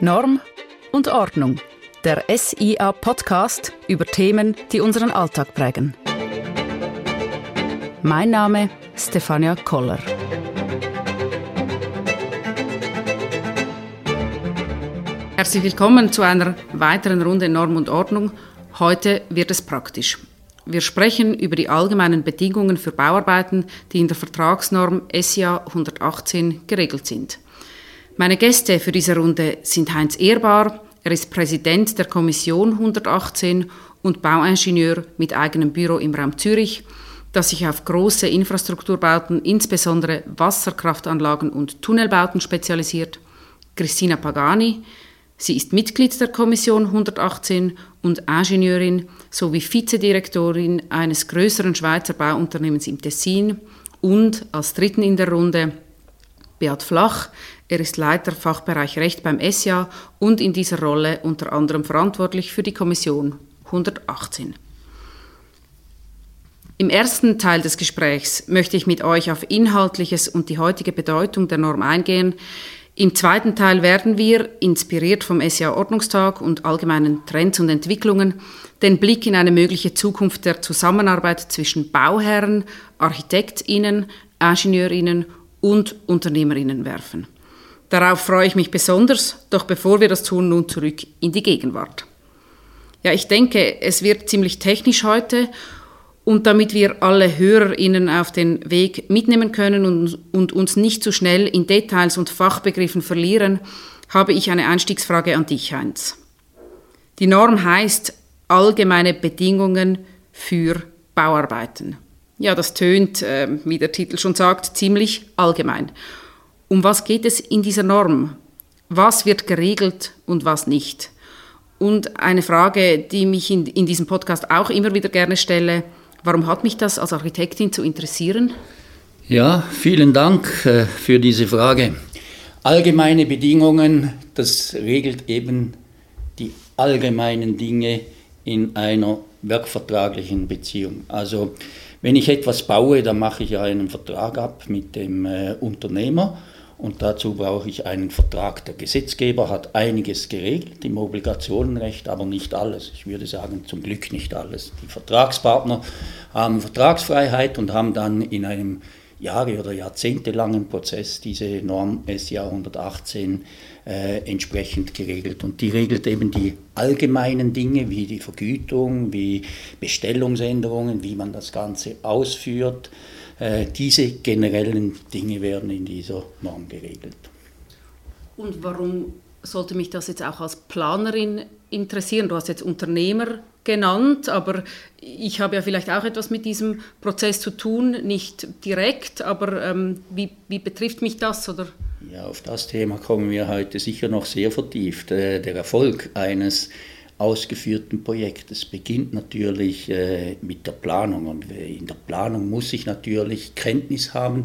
Norm und Ordnung. Der SIA Podcast über Themen, die unseren Alltag prägen. Mein Name Stefania Koller. Herzlich willkommen zu einer weiteren Runde Norm und Ordnung. Heute wird es praktisch. Wir sprechen über die allgemeinen Bedingungen für Bauarbeiten, die in der Vertragsnorm SIA 118 geregelt sind. Meine Gäste für diese Runde sind Heinz Ehrbar, er ist Präsident der Kommission 118 und Bauingenieur mit eigenem Büro im Raum Zürich, das sich auf große Infrastrukturbauten, insbesondere Wasserkraftanlagen und Tunnelbauten spezialisiert. Christina Pagani, sie ist Mitglied der Kommission 118 und Ingenieurin sowie Vizedirektorin eines größeren Schweizer Bauunternehmens im Tessin und als dritten in der Runde Beat Flach. Er ist Leiter Fachbereich Recht beim SJA und in dieser Rolle unter anderem verantwortlich für die Kommission 118. Im ersten Teil des Gesprächs möchte ich mit euch auf Inhaltliches und die heutige Bedeutung der Norm eingehen. Im zweiten Teil werden wir, inspiriert vom SIA-Ordnungstag und allgemeinen Trends und Entwicklungen, den Blick in eine mögliche Zukunft der Zusammenarbeit zwischen Bauherren, ArchitektInnen, IngenieurInnen und UnternehmerInnen werfen. Darauf freue ich mich besonders, doch bevor wir das tun, nun zurück in die Gegenwart. Ja, ich denke, es wird ziemlich technisch heute und damit wir alle HörerInnen auf den Weg mitnehmen können und, und uns nicht zu schnell in Details und Fachbegriffen verlieren, habe ich eine Einstiegsfrage an dich, Heinz. Die Norm heißt allgemeine Bedingungen für Bauarbeiten. Ja, das tönt, äh, wie der Titel schon sagt, ziemlich allgemein. Um was geht es in dieser Norm? Was wird geregelt und was nicht? Und eine Frage, die mich in, in diesem Podcast auch immer wieder gerne stelle, Warum hat mich das als Architektin zu interessieren? Ja, vielen Dank äh, für diese Frage. Allgemeine Bedingungen, das regelt eben die allgemeinen Dinge in einer werkvertraglichen Beziehung. Also wenn ich etwas baue, dann mache ich ja einen Vertrag ab mit dem äh, Unternehmer und dazu brauche ich einen Vertrag. Der Gesetzgeber hat einiges geregelt im Obligationenrecht, aber nicht alles. Ich würde sagen, zum Glück nicht alles. Die Vertragspartner haben Vertragsfreiheit und haben dann in einem Jahre- oder jahrzehntelangen Prozess diese Norm SJA 118 äh, entsprechend geregelt. Und die regelt eben die allgemeinen Dinge wie die Vergütung, wie Bestellungsänderungen, wie man das Ganze ausführt. Äh, diese generellen Dinge werden in dieser Norm geregelt. Und warum sollte mich das jetzt auch als Planerin interessieren? Du hast jetzt Unternehmer genannt, aber ich habe ja vielleicht auch etwas mit diesem Prozess zu tun, nicht direkt, aber ähm, wie, wie betrifft mich das? Oder? Ja, auf das Thema kommen wir heute sicher noch sehr vertieft. Äh, der Erfolg eines ausgeführten Projektes beginnt natürlich äh, mit der Planung. Und in der Planung muss ich natürlich Kenntnis haben,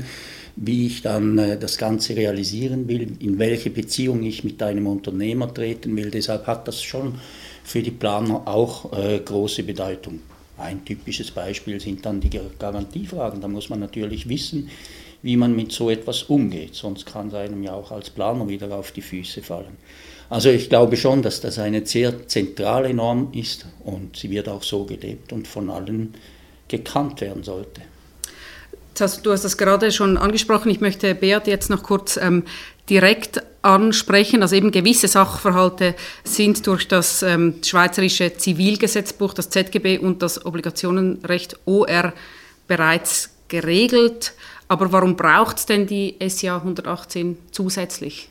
wie ich dann äh, das Ganze realisieren will, in welche Beziehung ich mit einem Unternehmer treten will. Deshalb hat das schon für die Planer auch große Bedeutung. Ein typisches Beispiel sind dann die Garantiefragen. Da muss man natürlich wissen, wie man mit so etwas umgeht, sonst kann es einem ja auch als Planer wieder auf die Füße fallen. Also ich glaube schon, dass das eine sehr zentrale Norm ist und sie wird auch so gelebt und von allen gekannt werden sollte. Du hast das gerade schon angesprochen. Ich möchte Beat jetzt noch kurz ähm, direkt ansprechen. Also eben gewisse Sachverhalte sind durch das ähm, Schweizerische Zivilgesetzbuch, das ZGB und das Obligationenrecht OR bereits geregelt. Aber warum braucht es denn die SIA 118 zusätzlich?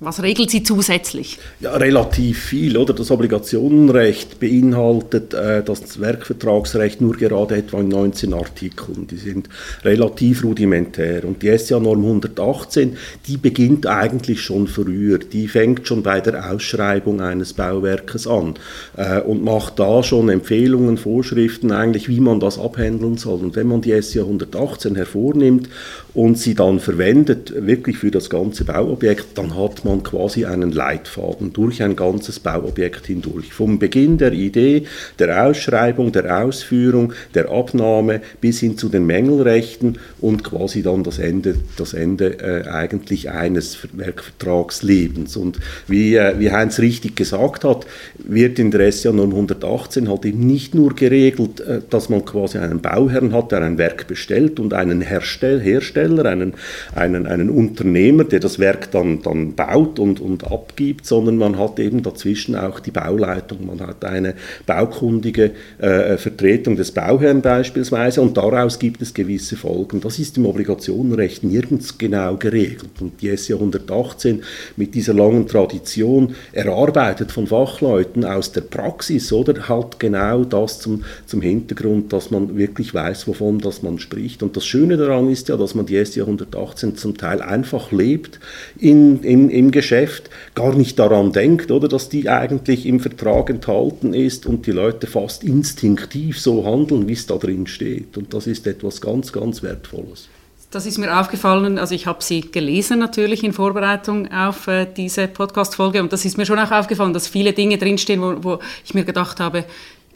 Was regelt sie zusätzlich? Ja, relativ viel. Oder? Das Obligationenrecht beinhaltet äh, das Werkvertragsrecht nur gerade etwa in 19 Artikeln. Die sind relativ rudimentär. Und die SIA-Norm 118, die beginnt eigentlich schon früher. Die fängt schon bei der Ausschreibung eines Bauwerkes an äh, und macht da schon Empfehlungen, Vorschriften, eigentlich, wie man das abhandeln soll. Und wenn man die SIA 118 hervornimmt und sie dann verwendet, wirklich für das ganze Bauobjekt, dann hat man quasi einen Leitfaden durch ein ganzes Bauobjekt hindurch. Vom Beginn der Idee, der Ausschreibung, der Ausführung, der Abnahme bis hin zu den Mängelrechten und quasi dann das Ende, das Ende äh, eigentlich eines Werkvertragslebens. Und wie, äh, wie Heinz richtig gesagt hat, wird in der SCA Norm 118 halt eben nicht nur geregelt, äh, dass man quasi einen Bauherrn hat, der ein Werk bestellt und einen Herstell Hersteller, einen, einen, einen Unternehmer, der das Werk dann, dann baut und, und abgibt, sondern man hat eben dazwischen auch die Bauleitung, man hat eine baukundige äh, Vertretung des Bauherrn beispielsweise und daraus gibt es gewisse Folgen. Das ist im Obligationenrecht nirgends genau geregelt und die SE 118 mit dieser langen Tradition erarbeitet von Fachleuten aus der Praxis oder halt genau das zum, zum Hintergrund, dass man wirklich weiß, wovon das man spricht. Und das Schöne daran ist ja, dass man die SE 118 zum Teil einfach lebt in, in, im Geschäft, gar nicht daran denkt, oder dass die eigentlich im Vertrag enthalten ist und die Leute fast instinktiv so handeln, wie es da drin steht. Und das ist etwas ganz, ganz Wertvolles. Das ist mir aufgefallen, also ich habe sie gelesen natürlich in Vorbereitung auf äh, diese Podcast-Folge und das ist mir schon auch aufgefallen, dass viele Dinge drinstehen, wo, wo ich mir gedacht habe,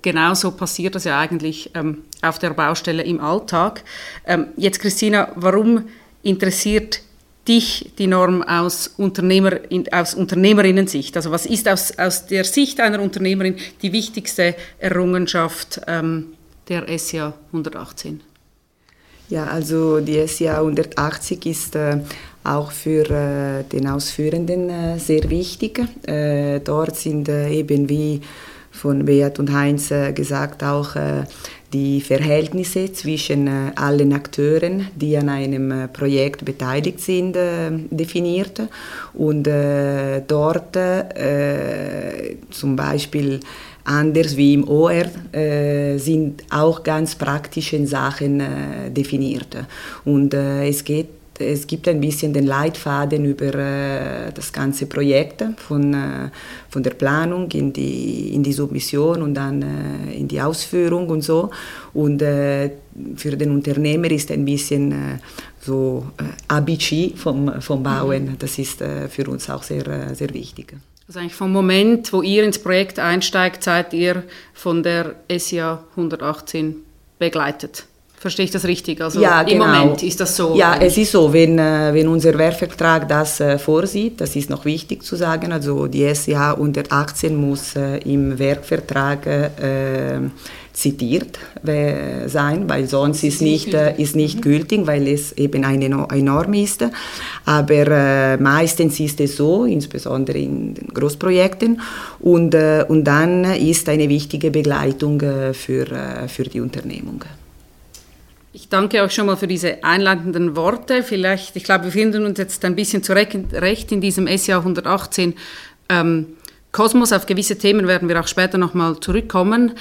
genauso passiert das ja eigentlich ähm, auf der Baustelle im Alltag. Ähm, jetzt Christina, warum interessiert dich die Norm aus, Unternehmer, aus Unternehmerinnensicht? Also was ist aus, aus der Sicht einer Unternehmerin die wichtigste Errungenschaft ähm, der SIA 118? Ja, also die SIA 180 ist äh, auch für äh, den Ausführenden äh, sehr wichtig. Äh, dort sind äh, eben wie von Beat und Heinz äh, gesagt auch die Verhältnisse zwischen äh, allen Akteuren, die an einem äh, Projekt beteiligt sind, äh, definiert. Und dort zum Beispiel anders wie im OR sind auch ganz praktische Sachen definiert. Und es geht es gibt ein bisschen den Leitfaden über äh, das ganze Projekt, von, äh, von der Planung in die, in die Submission und dann äh, in die Ausführung und so. Und für den Unternehmer ist ein bisschen so ABC vom, vom Bauen. Mhm. Das ist für uns auch sehr, sehr wichtig. Also eigentlich vom Moment, wo ihr ins Projekt einsteigt, seid ihr von der SIA 118 begleitet. Verstehe ich das richtig? Also ja, im genau. Moment ist das so? Ja, es ist so, wenn, äh, wenn unser Werkvertrag das äh, vorsieht, das ist noch wichtig zu sagen, also die SCH unter 18 muss äh, im Werkvertrag äh, zitiert sein, weil sonst ist nicht, äh, ist nicht mhm. gültig, weil es eben eine, eine Norm ist. Aber äh, meistens ist es so, insbesondere in den Großprojekten. Und, und dann ist eine wichtige Begleitung für, für die Unternehmung. Ich danke euch schon mal für diese einleitenden Worte. Vielleicht, ich glaube, wir finden uns jetzt ein bisschen zurecht in diesem SJA 118 ähm, Kosmos. Auf gewisse Themen werden wir auch später nochmal zurückkommen.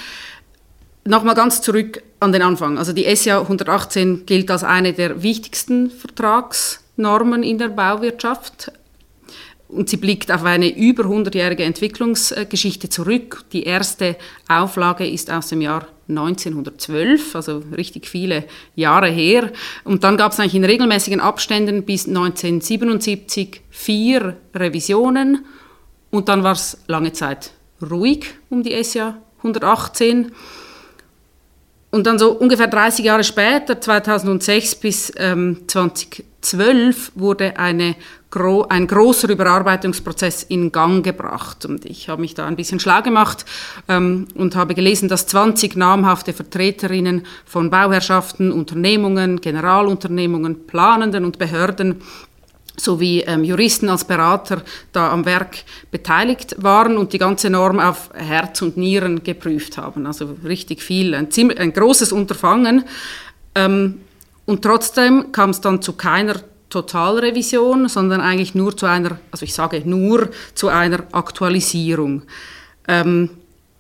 Nochmal ganz zurück an den Anfang. Also die SJA 118 gilt als eine der wichtigsten Vertragsnormen in der Bauwirtschaft und sie blickt auf eine über 100-jährige Entwicklungsgeschichte zurück. Die erste Auflage ist aus dem Jahr 1912, also richtig viele Jahre her. Und dann gab es eigentlich in regelmäßigen Abständen bis 1977 vier Revisionen und dann war es lange Zeit ruhig um die SJA 118. Und dann so ungefähr 30 Jahre später, 2006 bis ähm, 2012, wurde eine gro ein großer Überarbeitungsprozess in Gang gebracht. Und ich habe mich da ein bisschen schlau gemacht ähm, und habe gelesen, dass 20 namhafte Vertreterinnen von Bauherrschaften, Unternehmungen, Generalunternehmungen, Planenden und Behörden sowie ähm, Juristen als Berater da am Werk beteiligt waren und die ganze Norm auf Herz und Nieren geprüft haben. Also richtig viel, ein, ziemlich, ein großes Unterfangen. Ähm, und trotzdem kam es dann zu keiner Totalrevision, sondern eigentlich nur zu einer, also ich sage nur zu einer Aktualisierung. Ähm,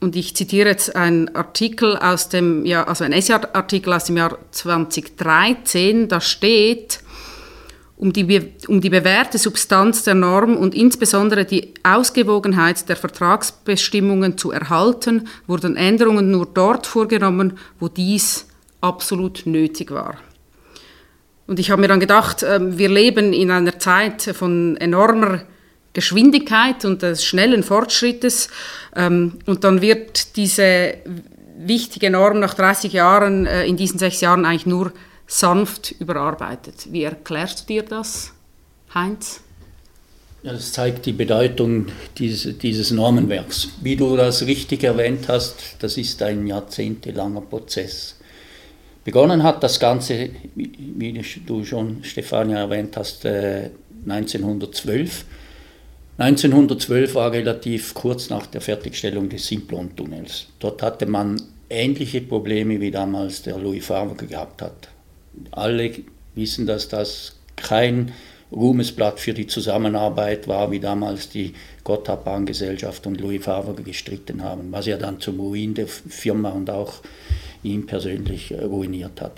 und ich zitiere jetzt einen Artikel aus dem, ja, also ein Essay-Artikel aus dem Jahr 2013, da steht, um die, um die bewährte Substanz der Norm und insbesondere die Ausgewogenheit der Vertragsbestimmungen zu erhalten, wurden Änderungen nur dort vorgenommen, wo dies absolut nötig war. Und ich habe mir dann gedacht, ähm, wir leben in einer Zeit von enormer Geschwindigkeit und des schnellen Fortschrittes. Ähm, und dann wird diese wichtige Norm nach 30 Jahren, äh, in diesen sechs Jahren eigentlich nur sanft überarbeitet. Wie erklärst du dir das, Heinz? Ja, das zeigt die Bedeutung dieses, dieses Normenwerks. Wie du das richtig erwähnt hast, das ist ein jahrzehntelanger Prozess. Begonnen hat das Ganze, wie du schon, Stefania, erwähnt hast, 1912. Äh, 1912 war relativ kurz nach der Fertigstellung des Simplon-Tunnels. Dort hatte man ähnliche Probleme wie damals der Louis Favre gehabt hat. Alle wissen, dass das kein Ruhmesblatt für die Zusammenarbeit war, wie damals die Gotthardbahngesellschaft und Louis Favre gestritten haben, was ja dann zum Ruin der Firma und auch ihn persönlich äh, ruiniert hat.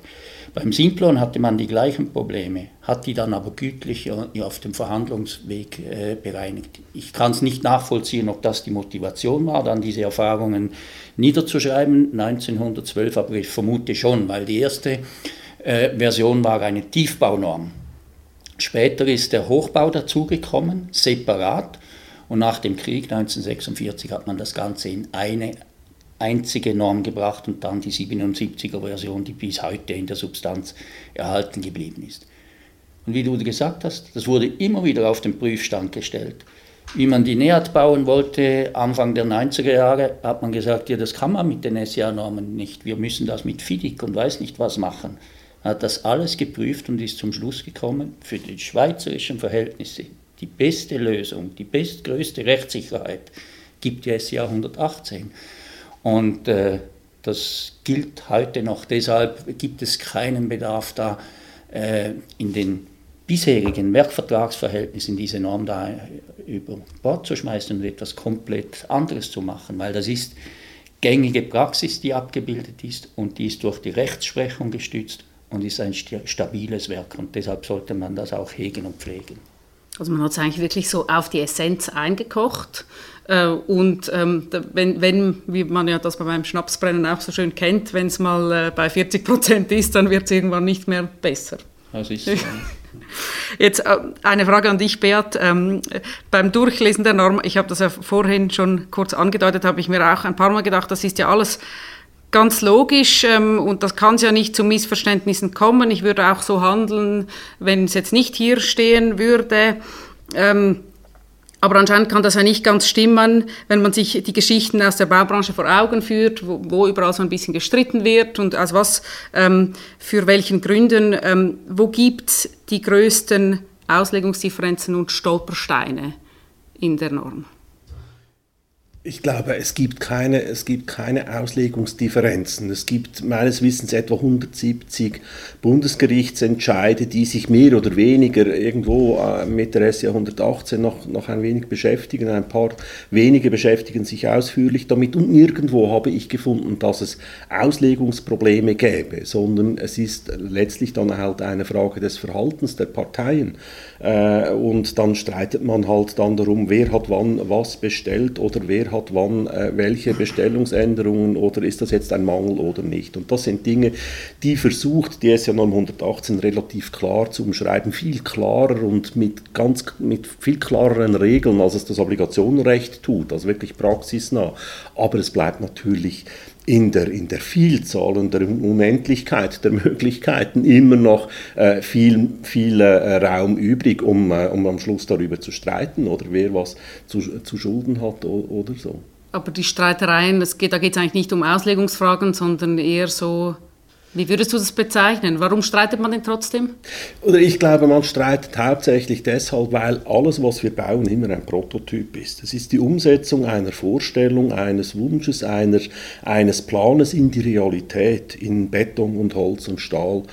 Beim Simplon hatte man die gleichen Probleme, hat die dann aber gütlich auf dem Verhandlungsweg äh, bereinigt. Ich kann es nicht nachvollziehen, ob das die Motivation war, dann diese Erfahrungen niederzuschreiben, 1912, aber ich vermute schon, weil die erste äh, Version war eine Tiefbaunorm. Später ist der Hochbau dazugekommen, separat, und nach dem Krieg 1946 hat man das Ganze in eine einzige Norm gebracht und dann die 77er Version, die bis heute in der Substanz erhalten geblieben ist. Und wie du gesagt hast, das wurde immer wieder auf den Prüfstand gestellt. Wie man die NEAT bauen wollte, Anfang der 90er Jahre, hat man gesagt, ja, das kann man mit den SIA-Normen nicht. Wir müssen das mit FIDIC und weiß nicht was machen. Hat das alles geprüft und ist zum Schluss gekommen, für die schweizerischen Verhältnisse die beste Lösung, die bestgrößte Rechtssicherheit gibt die SIA 118. Und äh, das gilt heute noch. Deshalb gibt es keinen Bedarf da, äh, in den bisherigen Werkvertragsverhältnissen diese Norm da über Bord zu schmeißen und etwas komplett anderes zu machen, weil das ist gängige Praxis, die abgebildet ist und die ist durch die Rechtsprechung gestützt und ist ein stabiles Werk und deshalb sollte man das auch hegen und pflegen. Also man hat es eigentlich wirklich so auf die Essenz eingekocht äh, und ähm, wenn, wenn, wie man ja das beim Schnapsbrennen auch so schön kennt, wenn es mal äh, bei 40 Prozent ist, dann wird es irgendwann nicht mehr besser. Das ist so. Jetzt äh, eine Frage an dich, Beat. Ähm, beim Durchlesen der Norm, ich habe das ja vorhin schon kurz angedeutet, habe ich mir auch ein paar Mal gedacht, das ist ja alles ganz logisch ähm, und das kann ja nicht zu Missverständnissen kommen. Ich würde auch so handeln, wenn es jetzt nicht hier stehen würde. Ähm, aber anscheinend kann das ja nicht ganz stimmen, wenn man sich die Geschichten aus der Baubranche vor Augen führt, wo, wo überall so ein bisschen gestritten wird und aus was, ähm, für welchen Gründen, ähm, wo gibt es die größten Auslegungsdifferenzen und Stolpersteine in der Norm? Ich glaube, es gibt, keine, es gibt keine Auslegungsdifferenzen. Es gibt meines Wissens etwa 170 Bundesgerichtsentscheide, die sich mehr oder weniger irgendwo äh, mit der SJ 118 noch, noch ein wenig beschäftigen. Ein paar wenige beschäftigen sich ausführlich damit und nirgendwo habe ich gefunden, dass es Auslegungsprobleme gäbe, sondern es ist letztlich dann halt eine Frage des Verhaltens der Parteien. Äh, und dann streitet man halt dann darum, wer hat wann was bestellt oder wer hat wann äh, welche Bestellungsänderungen oder ist das jetzt ein Mangel oder nicht. Und das sind Dinge, die versucht die SJ 918 relativ klar zu umschreiben, viel klarer und mit, ganz, mit viel klareren Regeln, als es das Obligationenrecht tut, also wirklich praxisnah. Aber es bleibt natürlich in der, in der Vielzahl und der Unendlichkeit der Möglichkeiten immer noch äh, viel, viel äh, Raum übrig, um, äh, um am Schluss darüber zu streiten oder wer was zu, zu Schulden hat oder so. Aber die Streitereien, das geht, da geht es eigentlich nicht um Auslegungsfragen, sondern eher so wie würdest du das bezeichnen? Warum streitet man denn trotzdem? Oder ich glaube, man streitet hauptsächlich deshalb, weil alles, was wir bauen, immer ein Prototyp ist. Es ist die Umsetzung einer Vorstellung, eines Wunsches, einer, eines Planes in die Realität, in Beton und Holz und Stahl.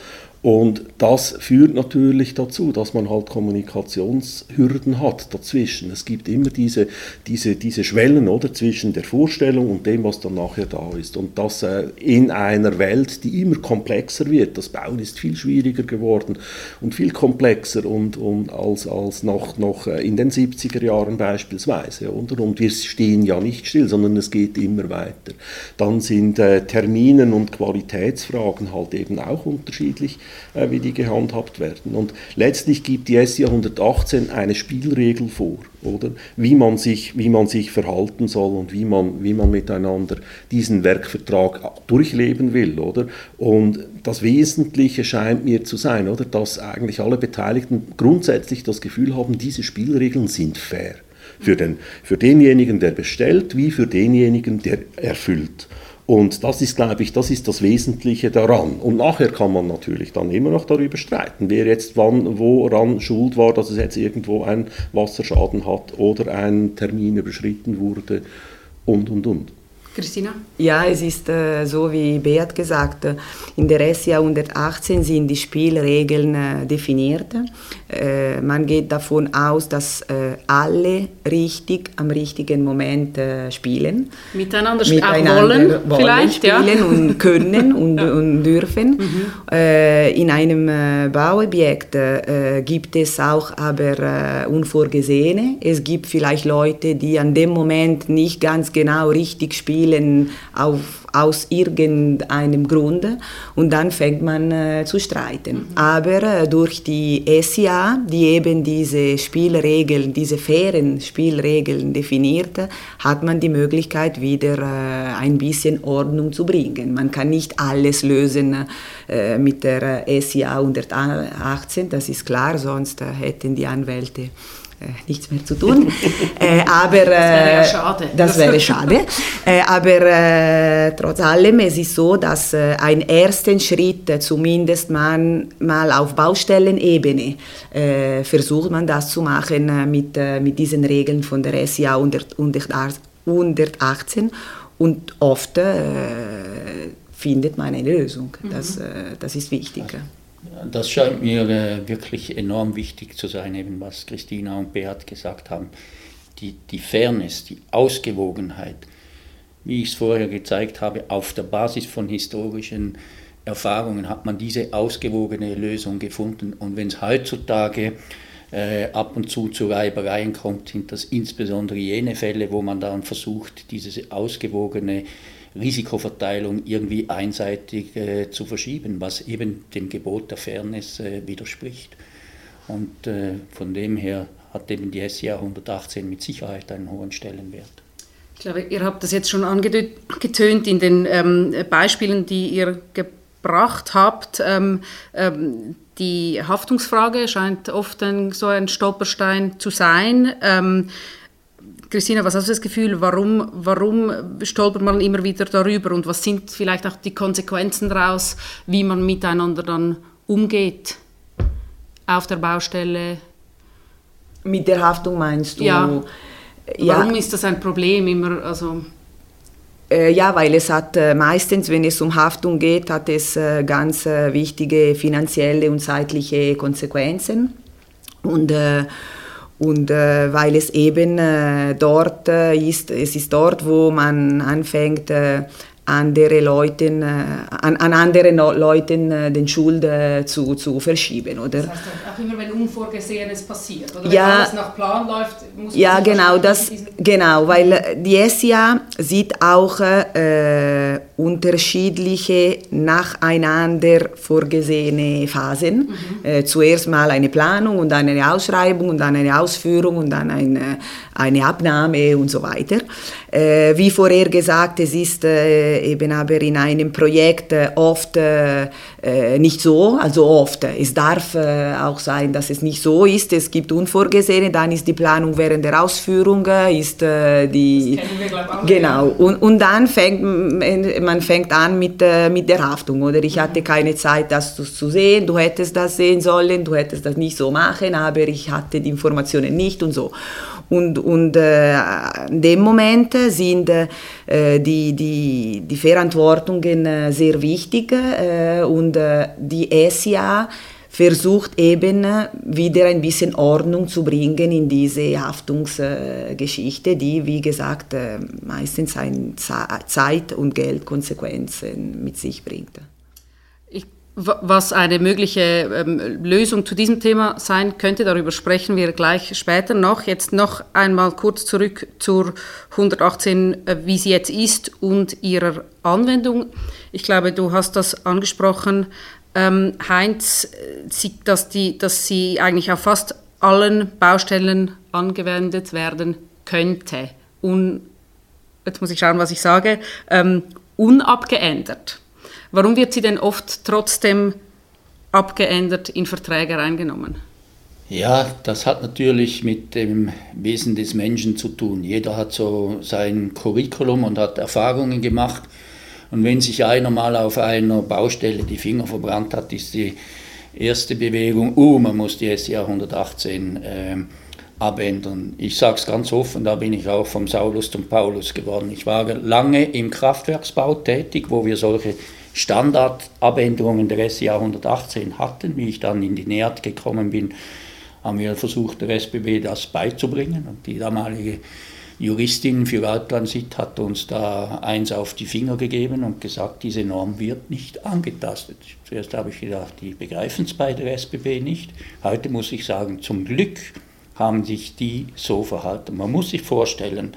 Und das führt natürlich dazu, dass man halt Kommunikationshürden hat dazwischen. Es gibt immer diese, diese, diese Schwellen oder, zwischen der Vorstellung und dem, was dann nachher da ist. Und das äh, in einer Welt, die immer komplexer wird. Das Bauen ist viel schwieriger geworden und viel komplexer und, und als, als noch, noch äh, in den 70er Jahren beispielsweise. Oder? Und wir stehen ja nicht still, sondern es geht immer weiter. Dann sind äh, Terminen und Qualitätsfragen halt eben auch unterschiedlich äh, wie die gehandhabt werden. Und letztlich gibt die SIA 118 eine Spielregel vor, oder? Wie man sich, wie man sich verhalten soll und wie man, wie man miteinander diesen Werkvertrag durchleben will, oder? Und das Wesentliche scheint mir zu sein, oder? Dass eigentlich alle Beteiligten grundsätzlich das Gefühl haben, diese Spielregeln sind fair. Für, den, für denjenigen, der bestellt, wie für denjenigen, der erfüllt. Und das ist, glaube ich, das ist das Wesentliche daran. Und nachher kann man natürlich dann immer noch darüber streiten, wer jetzt wann, woran schuld war, dass es jetzt irgendwo einen Wasserschaden hat oder ein Termin überschritten wurde und, und, und. Christina? Ja, es ist äh, so, wie Beat gesagt, in der SIA 118 sind die Spielregeln äh, definiert. Äh, man geht davon aus, dass äh, alle richtig am richtigen Moment äh, spielen. Miteinander, Miteinander wollen, wollen vielleicht, spielen ja. und können und, ja. und dürfen. Mhm. Äh, in einem Bauobjekt gibt es auch aber Unvorgesehene. Es gibt vielleicht Leute, die an dem Moment nicht ganz genau richtig spielen spielen auf, aus irgendeinem Grunde und dann fängt man äh, zu streiten. Mhm. Aber äh, durch die SIA, die eben diese Spielregeln, diese fairen Spielregeln definiert, hat man die Möglichkeit, wieder äh, ein bisschen Ordnung zu bringen. Man kann nicht alles lösen äh, mit der SIA 118, das ist klar, sonst äh, hätten die Anwälte nichts mehr zu tun. äh, aber, das wäre ja äh, schade. Das wäre schade. Äh, aber äh, trotz allem, es ist so, dass äh, ein ersten Schritt, zumindest man mal auf Baustellenebene, versucht man das zu machen mit, mit diesen Regeln von der SIA 118 und oft findet man eine Lösung. Das, mhm. das ist wichtig. Das scheint mir äh, wirklich enorm wichtig zu sein, eben was Christina und Beat gesagt haben. Die, die Fairness, die Ausgewogenheit, wie ich es vorher gezeigt habe, auf der Basis von historischen Erfahrungen hat man diese ausgewogene Lösung gefunden. Und wenn es heutzutage äh, ab und zu zu Reibereien kommt, sind das insbesondere jene Fälle, wo man dann versucht, diese ausgewogene Risikoverteilung irgendwie einseitig äh, zu verschieben, was eben dem Gebot der Fairness äh, widerspricht. Und äh, von dem her hat eben die SIA 118 mit Sicherheit einen hohen Stellenwert. Ich glaube, ihr habt das jetzt schon angetönt in den ähm, Beispielen, die ihr gebracht habt. Ähm, ähm, die Haftungsfrage scheint oft ein, so ein Stolperstein zu sein. Christina, was hast du das Gefühl, warum, warum stolpert man immer wieder darüber und was sind vielleicht auch die Konsequenzen daraus, wie man miteinander dann umgeht auf der Baustelle? Mit der Haftung meinst du? Ja. Warum ist das ein Problem immer? Also äh, ja, weil es hat äh, meistens, wenn es um Haftung geht, hat es äh, ganz wichtige finanzielle und zeitliche Konsequenzen. Und und äh, weil es eben äh, dort äh, ist, es ist dort, wo man anfängt, äh, andere Leuten, äh, an, an andere no Leuten den Schuld zu, zu verschieben, oder? Das heißt auch immer, wenn Unvorgesehenes passiert, oder? Ja, wenn alles nach Plan läuft, muss man Ja, genau, das, genau, weil die SIA sieht auch unterschiedliche nacheinander vorgesehene Phasen. Mhm. Äh, zuerst mal eine Planung und dann eine Ausschreibung und dann eine Ausführung und dann eine, eine Abnahme und so weiter. Äh, wie vorher gesagt, es ist eben aber in einem Projekt äh, oft äh, äh, nicht so, also oft. Es darf auch sein, dass es nicht so ist. Es gibt Unvorgesehene, dann ist die Planung während der Ausführung, ist die... Das kennen wir, glaube ich, Genau, und, und dann fängt man fängt an mit, mit der Haftung, oder? Ich hatte keine Zeit, das zu, zu sehen, du hättest das sehen sollen, du hättest das nicht so machen, aber ich hatte die Informationen nicht und so. Und, und äh, in dem Moment sind äh, die, die, die Verantwortungen äh, sehr wichtig äh, und äh, die SIA versucht eben wieder ein bisschen Ordnung zu bringen in diese Haftungsgeschichte, die, wie gesagt, äh, meistens ein Zeit- und Geldkonsequenzen mit sich bringt. Was eine mögliche ähm, Lösung zu diesem Thema sein könnte, darüber sprechen wir gleich später noch. Jetzt noch einmal kurz zurück zur 118, äh, wie sie jetzt ist und ihrer Anwendung. Ich glaube, du hast das angesprochen. ähm, Heinz, äh, dass, die, dass sie eigentlich auf fast allen Baustellen angewendet werden könnte. Un, jetzt muss ich schauen, was ich sage. Ähm, unabgeändert. Warum wird sie denn oft trotzdem abgeändert in Verträge reingenommen? Ja, das hat natürlich mit dem Wesen des Menschen zu tun. Jeder hat so sein Curriculum und hat Erfahrungen gemacht. Und wenn sich einer mal auf einer Baustelle die Finger verbrannt hat, ist die erste Bewegung, uh, man muss die SCA 118 äh, abändern. Ich sage es ganz offen, da bin ich auch vom Saulus zum Paulus geworden. Ich war lange im Kraftwerksbau tätig, wo wir solche Standardabänderungen der SCA 118 hatten. Wie ich dann in die NEAT gekommen bin, haben wir versucht, der SBB das beizubringen. Und die damalige Juristin für Alttransit hat uns da eins auf die Finger gegeben und gesagt, diese Norm wird nicht angetastet. Zuerst habe ich gedacht, die begreifen es bei der SBB nicht. Heute muss ich sagen, zum Glück haben sich die so verhalten. Man muss sich vorstellen,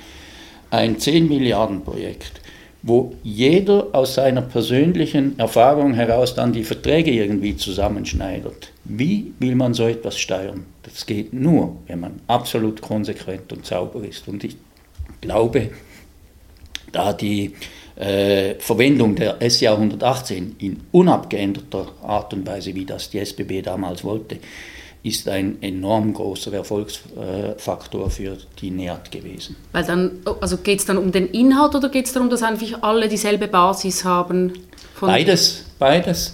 ein 10 Milliarden Projekt, wo jeder aus seiner persönlichen Erfahrung heraus dann die Verträge irgendwie zusammenschneidet. Wie will man so etwas steuern? Das geht nur, wenn man absolut konsequent und sauber ist. Und ich glaube, da die äh, Verwendung der SJA 118 in unabgeänderter Art und Weise, wie das die SBB damals wollte, ist ein enorm großer Erfolgsfaktor für die NEAT gewesen. Weil dann, also geht es dann um den Inhalt oder geht es darum, dass einfach alle dieselbe Basis haben? beides, beides.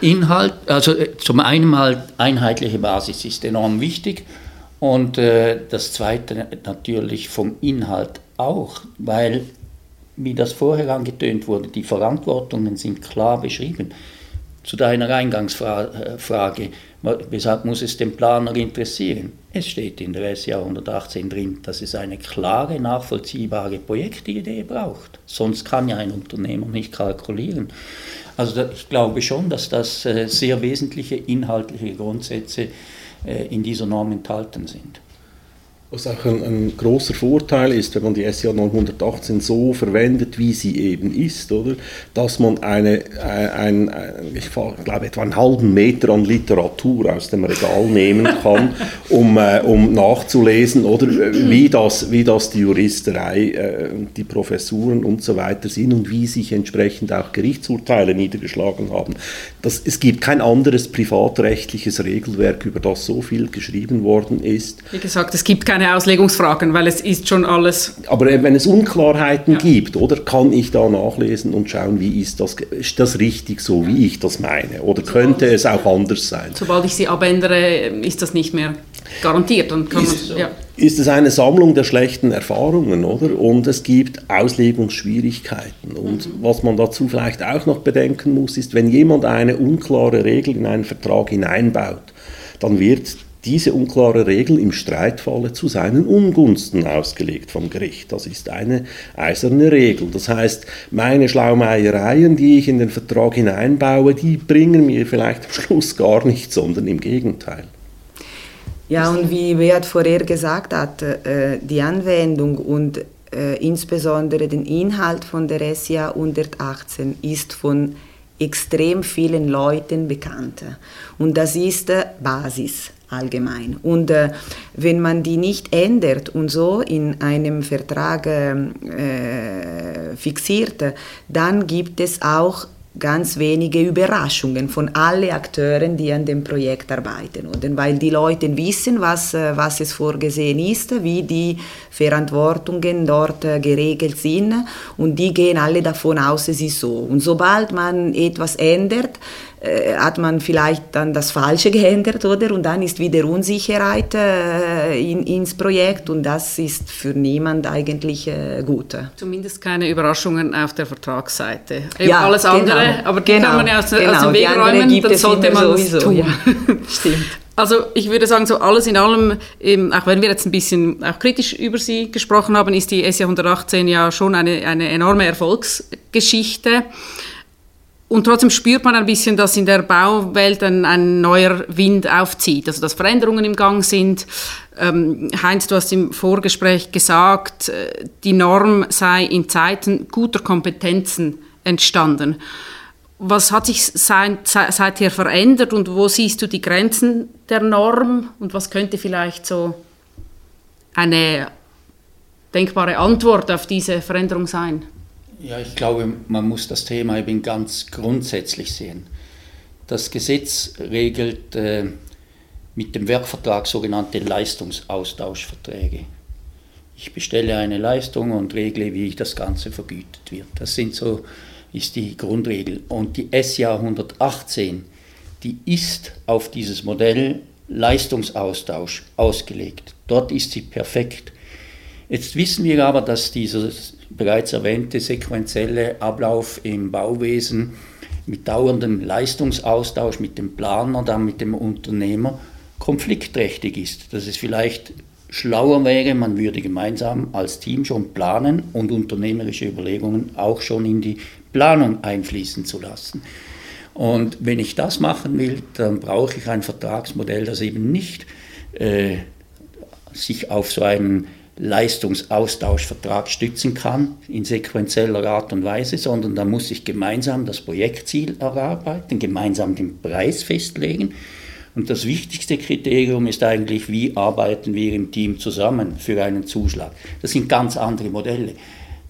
Inhalt, also äh, zum einen mal einheitliche Basis ist enorm wichtig und äh, das zweite natürlich vom Inhalt auch, weil, wie das vorher angetönt wurde, die Verantwortungen sind klar beschrieben. Zu deiner Eingangsfrage, weshalb muss es den Planer interessieren? Es steht in der SJA 118 drin, dass es eine klare, nachvollziehbare Projektidee braucht. Sonst kann ja ein Unternehmer nicht kalkulieren. Also ich glaube schon, dass das äh, sehr wesentliche inhaltliche Grundsätze äh, in dieser Norm enthalten sind. Was auch ein, ein, großer Vorteil ist, wenn man die SCA 918 so verwendet, wie sie eben ist, oder? dass man eine, ein, ein, ich glaube, etwa einen halben Meter an Literatur aus dem Regal nehmen kann, um, äh, um nachzulesen, oder wie das, wie das die Juristerei, äh, die Professuren und so weiter sind und wie sich entsprechend auch Gerichtsurteile niedergeschlagen haben. Das, es gibt kein anderes privatrechtliches Regelwerk, über das so viel geschrieben worden ist. Wie gesagt, es gibt keine keine Auslegungsfragen, weil es ist schon alles. Aber wenn es Unklarheiten ja. gibt, oder kann ich da nachlesen und schauen, wie ist das, ist das richtig so, wie ich das meine? Oder sobald könnte es auch anders sein? Sobald ich sie abändere, ist das nicht mehr garantiert. Dann kann ist, man, ja. ist es eine Sammlung der schlechten Erfahrungen, oder? Und es gibt Auslegungsschwierigkeiten. Und mhm. was man dazu vielleicht auch noch bedenken muss, ist, wenn jemand eine unklare Regel in einen Vertrag hineinbaut, dann wird diese unklare Regel im Streitfalle zu seinen Ungunsten ausgelegt vom Gericht. Das ist eine eiserne Regel. Das heißt, meine Schlaumeiereien, die ich in den Vertrag hineinbaue, die bringen mir vielleicht am Schluss gar nichts, sondern im Gegenteil. Ja, und wie Beat vorher gesagt hat, äh, die Anwendung und äh, insbesondere den Inhalt von der SIA 118 ist von extrem vielen Leuten bekannt. Und das ist Basis allgemein. Und äh, wenn man die nicht ändert und so in einem Vertrag äh, fixiert, dann gibt es auch ganz wenige Überraschungen von allen Akteuren, die an dem Projekt arbeiten. Und weil die Leute wissen, was, äh, was es vorgesehen ist, wie die Verantwortungen dort äh, geregelt sind und die gehen alle davon aus, es ist so. Und sobald man etwas ändert, äh, hat man vielleicht dann das Falsche geändert, oder? Und dann ist wieder Unsicherheit äh, in, ins Projekt und das ist für niemand eigentlich äh, gut. Zumindest keine Überraschungen auf der Vertragsseite. Ja, alles andere, genau, aber die genau, kann man ja aus, genau, aus dem Weg räumen, dann sollte man es tun. Ja. Stimmt. Also ich würde sagen, so alles in allem, eben, auch wenn wir jetzt ein bisschen auch kritisch über sie gesprochen haben, ist die SJ 118 ja schon eine, eine enorme Erfolgsgeschichte. Und trotzdem spürt man ein bisschen, dass in der Bauwelt ein, ein neuer Wind aufzieht, also dass Veränderungen im Gang sind. Ähm, Heinz, du hast im Vorgespräch gesagt, äh, die Norm sei in Zeiten guter Kompetenzen entstanden. was hat sich seit, seither verändert und wo siehst du die Grenzen der Norm und was könnte vielleicht so eine denkbare Antwort auf diese Veränderung sein? Ja, ich glaube, man muss das Thema eben ganz grundsätzlich sehen. Das Gesetz regelt äh, mit dem Werkvertrag sogenannte Leistungsaustauschverträge. Ich bestelle eine Leistung und regle, wie das Ganze vergütet wird. Das sind so, ist die Grundregel. Und die SJA 118, die ist auf dieses Modell Leistungsaustausch ausgelegt. Dort ist sie perfekt. Jetzt wissen wir aber, dass dieser bereits erwähnte sequenzielle Ablauf im Bauwesen mit dauerndem Leistungsaustausch mit dem Planer, dann mit dem Unternehmer konfliktträchtig ist. Dass es vielleicht schlauer wäre, man würde gemeinsam als Team schon planen und unternehmerische Überlegungen auch schon in die Planung einfließen zu lassen. Und wenn ich das machen will, dann brauche ich ein Vertragsmodell, das eben nicht äh, sich auf so einen Leistungsaustauschvertrag stützen kann in sequenzieller Art und Weise, sondern da muss ich gemeinsam das Projektziel erarbeiten, gemeinsam den Preis festlegen. Und das wichtigste Kriterium ist eigentlich, wie arbeiten wir im Team zusammen für einen Zuschlag. Das sind ganz andere Modelle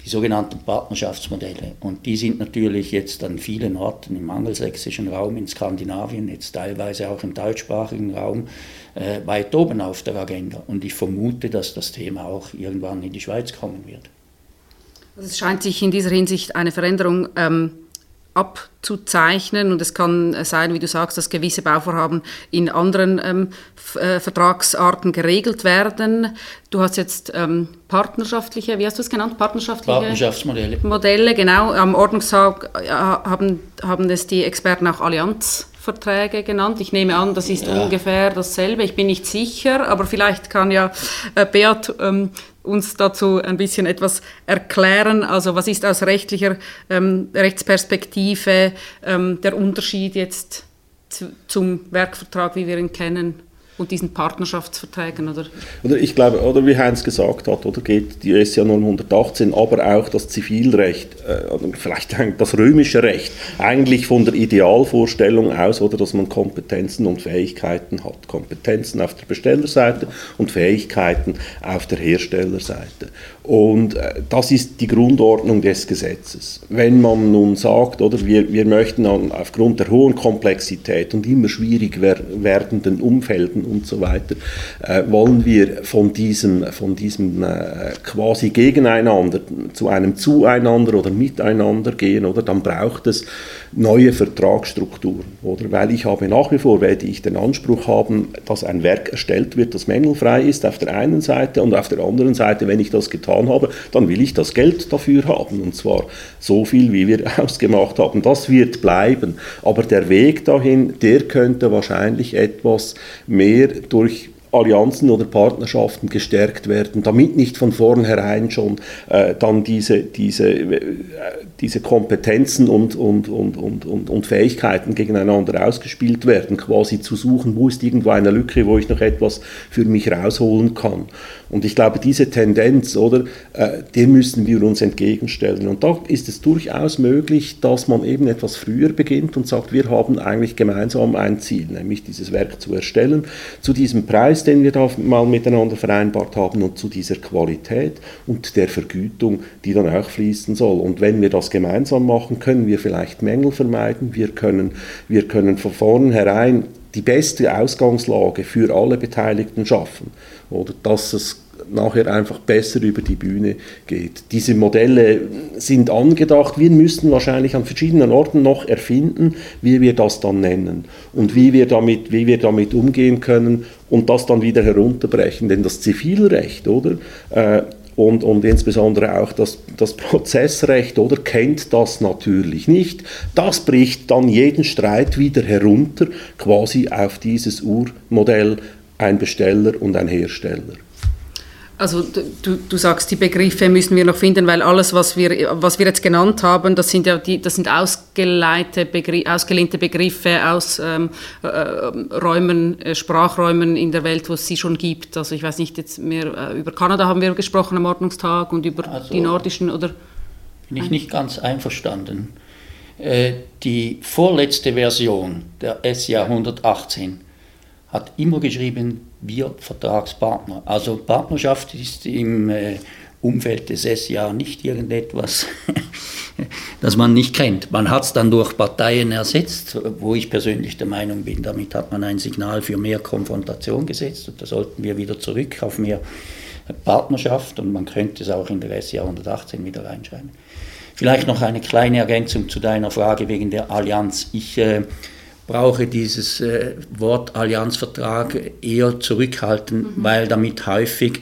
die sogenannten Partnerschaftsmodelle. Und die sind natürlich jetzt an vielen Orten im angelsächsischen Raum, in Skandinavien, jetzt teilweise auch im deutschsprachigen Raum, äh, weit oben auf der Agenda. Und ich vermute, dass das Thema auch irgendwann in die Schweiz kommen wird. Also es scheint sich in dieser Hinsicht eine Veränderung ähm, abzuzeichnen. Und es kann sein, wie du sagst, dass gewisse Bauvorhaben in anderen ähm, äh, Vertragsarten geregelt werden. Du hast jetzt ähm, partnerschaftliche, wie hast du es genannt? Partnerschaftliche Partnerschaftsmodelle. Modelle, genau. Am Ordnungstag äh, haben, haben es die Experten auch Allianzverträge genannt. Ich nehme an, das ist ja. ungefähr dasselbe. Ich bin nicht sicher, aber vielleicht kann ja äh, Beat ähm, uns dazu ein bisschen etwas erklären. Also was ist aus rechtlicher ähm, Rechtsperspektive ähm, der Unterschied jetzt zu, zum Werkvertrag, wie wir ihn kennen? Und diesen Partnerschaftsverträgen, oder? Oder ich glaube, oder wie Heinz gesagt hat, oder geht die SCA 918, aber auch das Zivilrecht, äh, vielleicht das römische Recht, eigentlich von der Idealvorstellung aus, oder dass man Kompetenzen und Fähigkeiten hat. Kompetenzen auf der Bestellerseite und Fähigkeiten auf der Herstellerseite. Und äh, das ist die Grundordnung des Gesetzes. Wenn man nun sagt, oder wir, wir möchten aufgrund der hohen Komplexität und immer schwierig werdenden Umfelden und so weiter, äh, wollen wir von diesem, von diesem äh, quasi Gegeneinander zu einem Zueinander oder Miteinander gehen, oder dann braucht es neue Vertragsstrukturen, oder? Weil ich habe nach wie vor, werde ich den Anspruch haben, dass ein Werk erstellt wird, das mängelfrei ist auf der einen Seite und auf der anderen Seite, wenn ich das getan habe, dann will ich das Geld dafür haben und zwar so viel, wie wir ausgemacht haben. Das wird bleiben, aber der Weg dahin, der könnte wahrscheinlich etwas mehr durch Allianzen oder Partnerschaften gestärkt werden, damit nicht von vornherein schon äh, dann diese, diese, äh, diese Kompetenzen und, und, und, und, und, und Fähigkeiten gegeneinander ausgespielt werden, quasi zu suchen, wo ist irgendwo eine Lücke, wo ich noch etwas für mich rausholen kann. Und ich glaube, diese Tendenz, oder, äh, der müssen wir uns entgegenstellen. Und da ist es durchaus möglich, dass man eben etwas früher beginnt und sagt, wir haben eigentlich gemeinsam ein Ziel, nämlich dieses Werk zu erstellen, zu diesem Preis, den wir da mal miteinander vereinbart haben und zu dieser Qualität und der Vergütung, die dann auch fließen soll. Und wenn wir das gemeinsam machen, können wir vielleicht Mängel vermeiden, wir können, wir können von vornherein die beste Ausgangslage für alle Beteiligten schaffen. Oder dass es nachher einfach besser über die Bühne geht. Diese Modelle sind angedacht. Wir müssten wahrscheinlich an verschiedenen Orten noch erfinden, wie wir das dann nennen und wie wir damit, wie wir damit umgehen können und das dann wieder herunterbrechen. Denn das Zivilrecht, oder? Äh, und, und insbesondere auch das, das Prozessrecht oder kennt das natürlich nicht. Das bricht dann jeden Streit wieder herunter, quasi auf dieses Urmodell ein Besteller und ein Hersteller. Also du, du sagst, die Begriffe müssen wir noch finden, weil alles, was wir, was wir jetzt genannt haben, das sind ja die, das sind ausgeleitete, Begr ausgelehnte Begriffe aus ähm, äh, Räumen, äh, Sprachräumen in der Welt, wo es sie schon gibt. Also ich weiß nicht, jetzt mehr äh, über Kanada haben wir gesprochen am Ordnungstag und über also, die nordischen oder. Bin ich nicht ganz einverstanden. Äh, die vorletzte Version der SIA 118 hat immer geschrieben, wir Vertragspartner. Also Partnerschaft ist im äh, Umfeld des SIA nicht irgendetwas, das man nicht kennt. Man hat es dann durch Parteien ersetzt, wo ich persönlich der Meinung bin, damit hat man ein Signal für mehr Konfrontation gesetzt und da sollten wir wieder zurück auf mehr Partnerschaft und man könnte es auch in der SIA 118 wieder reinschreiben. Vielleicht noch eine kleine Ergänzung zu deiner Frage wegen der Allianz. Ich äh, brauche dieses äh, Wort Allianzvertrag eher zurückhalten, mhm. weil damit häufig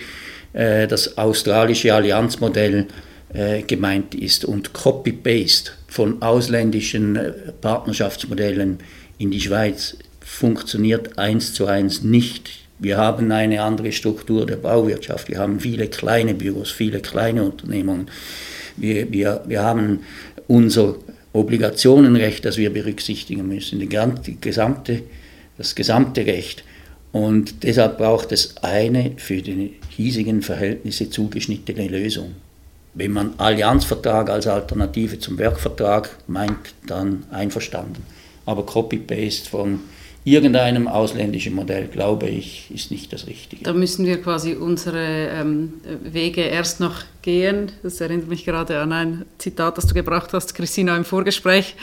äh, das australische Allianzmodell äh, gemeint ist und Copy-Paste von ausländischen äh, Partnerschaftsmodellen in die Schweiz funktioniert eins zu eins nicht. Wir haben eine andere Struktur der Bauwirtschaft. Wir haben viele kleine Büros, viele kleine Unternehmungen. Wir, wir, wir haben unser Obligationenrecht, das wir berücksichtigen müssen, gesamte, das gesamte Recht. Und deshalb braucht es eine für die hiesigen Verhältnisse zugeschnittene Lösung. Wenn man Allianzvertrag als Alternative zum Werkvertrag meint, dann einverstanden. Aber Copy-Paste von irgendeinem ausländischen Modell, glaube ich, ist nicht das Richtige. Da müssen wir quasi unsere ähm, Wege erst noch gehen. Das erinnert mich gerade an ein Zitat, das du gebracht hast, Christina, im Vorgespräch,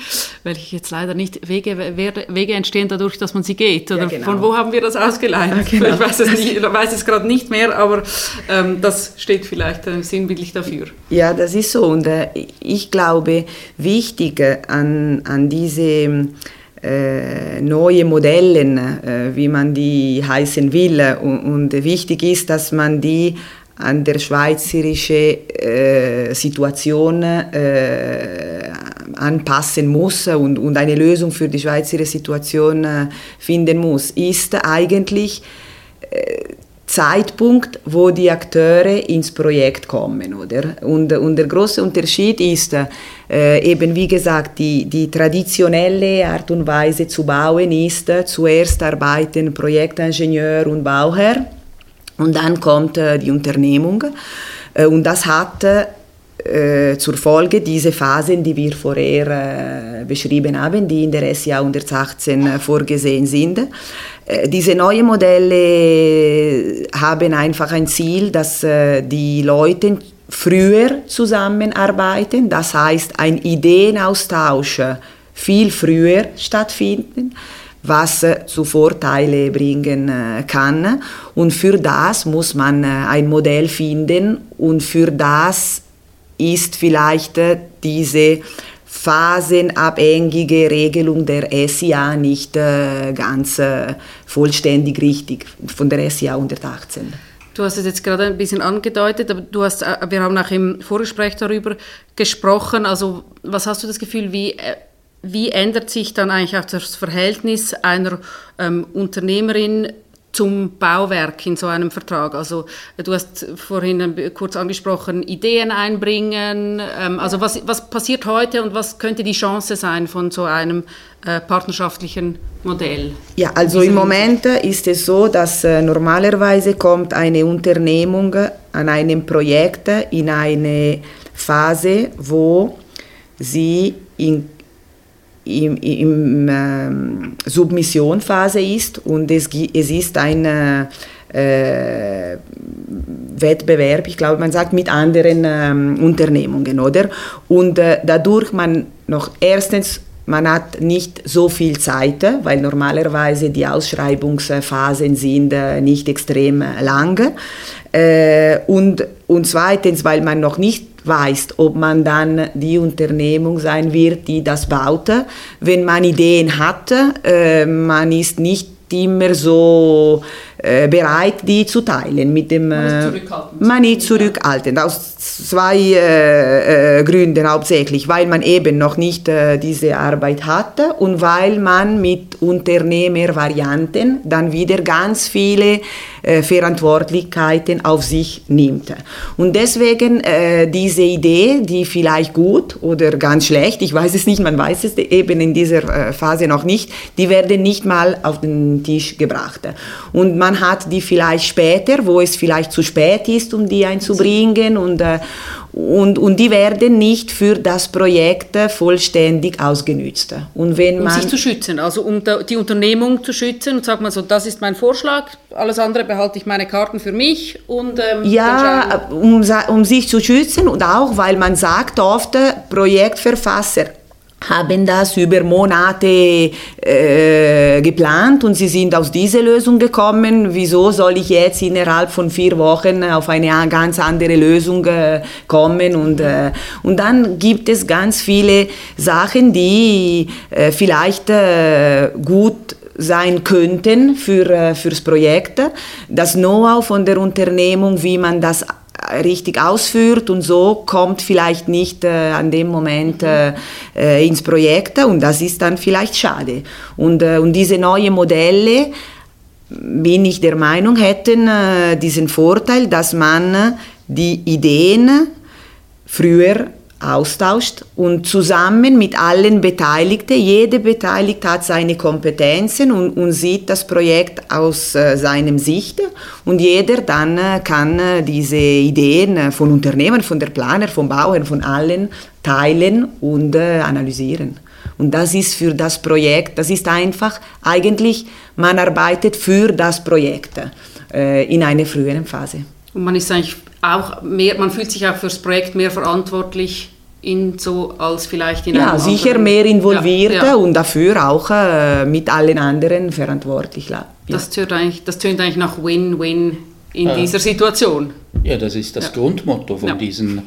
welches jetzt leider nicht Wege, Wege entstehen dadurch, dass man sie geht. Oder ja, genau. von wo haben wir das ausgeleitet? Ja, genau. Ich weiß es, nicht, weiß es gerade nicht mehr, aber ähm, das steht vielleicht äh, sinnbildlich dafür. Ja, das ist so. Und äh, ich glaube, wichtig an, an diese äh, neue Modelle, äh, wie man die heißen will. Und, wichtig ist, dass man die an der schweizerischen äh, Situation äh, anpassen muss und, eine Lösung für die schweizerische Situation äh, finden muss, ist eigentlich äh, Zeitpunkt, wo die Akteure ins Projekt kommen. Oder? Und, und der große Unterschied ist äh, eben, wie gesagt, die, die traditionelle Art und Weise zu bauen ist, zuerst arbeiten Projektingenieur und Bauherr und dann kommt äh, die Unternehmung. Äh, und das hat äh, zur Folge diese Phasen, die wir vorher äh, beschrieben haben, die in der SIA 118 äh, vorgesehen sind. Äh, diese neuen Modelle haben einfach ein Ziel, dass äh, die Leute früher zusammenarbeiten, das heißt ein Ideenaustausch viel früher stattfinden was zu Vorteile bringen kann. Und für das muss man ein Modell finden und für das ist vielleicht diese phasenabhängige Regelung der SIA nicht äh, ganz äh, vollständig richtig von der SIA 118. Du hast es jetzt gerade ein bisschen angedeutet, aber du hast, äh, wir haben auch im Vorgespräch darüber gesprochen. Also was hast du das Gefühl, wie, wie ändert sich dann eigentlich auch das Verhältnis einer ähm, Unternehmerin zum Bauwerk in so einem Vertrag? Also du hast vorhin kurz angesprochen, Ideen einbringen. Ähm, also was, was passiert heute und was könnte die Chance sein von so einem äh, partnerschaftlichen Modell? Ja, also im Moment ist es so, dass äh, normalerweise kommt eine Unternehmung an einem Projekt in eine Phase, wo sie in im, im ähm, Submissionphase ist und es, es ist ein äh, Wettbewerb, ich glaube, man sagt mit anderen ähm, Unternehmungen, oder? Und äh, dadurch man noch erstens man hat nicht so viel Zeit, weil normalerweise die Ausschreibungsphasen sind äh, nicht extrem lang. Äh, und, und zweitens, weil man noch nicht weiß, ob man dann die Unternehmung sein wird, die das baute. Wenn man Ideen hatte, äh, man ist nicht immer so äh, bereit, die zu teilen. Mit dem, man ist zurückhaltend. Man ist zurückhaltend, aus zwei äh, äh, Gründen hauptsächlich, weil man eben noch nicht äh, diese Arbeit hatte und weil man mit Unternehmervarianten dann wieder ganz viele äh, Verantwortlichkeiten auf sich nimmt. Und deswegen äh, diese Idee, die vielleicht gut oder ganz schlecht, ich weiß es nicht, man weiß es eben in dieser Phase noch nicht, die werden nicht mal auf den Tisch gebracht. Und man man hat die vielleicht später, wo es vielleicht zu spät ist, um die einzubringen und, äh, und, und die werden nicht für das Projekt vollständig ausgenützt. Und wenn man um sich zu schützen, also um die Unternehmung zu schützen und sagt man so, das ist mein Vorschlag, alles andere behalte ich meine Karten für mich und ähm, ja, um, um sich zu schützen und auch, weil man sagt oft, Projektverfasser haben das über Monate äh, geplant und sie sind aus dieser Lösung gekommen. Wieso soll ich jetzt innerhalb von vier Wochen auf eine ganz andere Lösung äh, kommen? Und, äh, und dann gibt es ganz viele Sachen, die äh, vielleicht äh, gut sein könnten für, äh, fürs Projekt. Das Know-how von der Unternehmung, wie man das richtig ausführt und so kommt vielleicht nicht äh, an dem Moment äh, äh, ins Projekt und das ist dann vielleicht schade. Und, äh, und diese neuen Modelle, bin ich der Meinung, hätten äh, diesen Vorteil, dass man die Ideen früher austauscht und zusammen mit allen Beteiligten, jeder Beteiligte hat seine Kompetenzen und, und sieht das Projekt aus äh, seinem Sicht und jeder dann äh, kann äh, diese Ideen äh, von Unternehmen, von der Planer, vom Bauern, von allen teilen und äh, analysieren. Und das ist für das Projekt, das ist einfach eigentlich, man arbeitet für das Projekt in einer früheren Phase. Und man ist eigentlich auch mehr, man fühlt sich auch fürs Projekt mehr verantwortlich in so als vielleicht in Ja, sicher anderen. mehr involviert ja, ja. und dafür auch äh, mit allen anderen verantwortlich. Ja. Das, tönt eigentlich, das tönt eigentlich nach Win-Win in dieser Situation. Ja, das ist das Grundmotto von diesen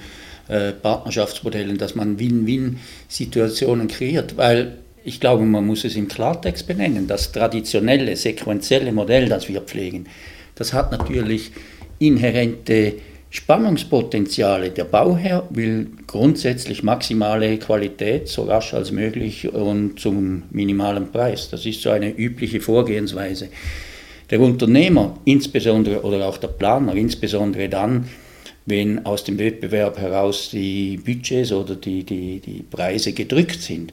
äh, Partnerschaftsmodellen, dass man Win-Win-Situationen kreiert, weil ich glaube, man muss es im Klartext benennen. Das traditionelle, sequenzielle Modell, das wir pflegen, das hat natürlich inhärente Spannungspotenziale. Der Bauherr will grundsätzlich maximale Qualität so rasch als möglich und zum minimalen Preis. Das ist so eine übliche Vorgehensweise. Der Unternehmer, insbesondere oder auch der Planer, insbesondere dann, wenn aus dem Wettbewerb heraus die Budgets oder die, die, die Preise gedrückt sind,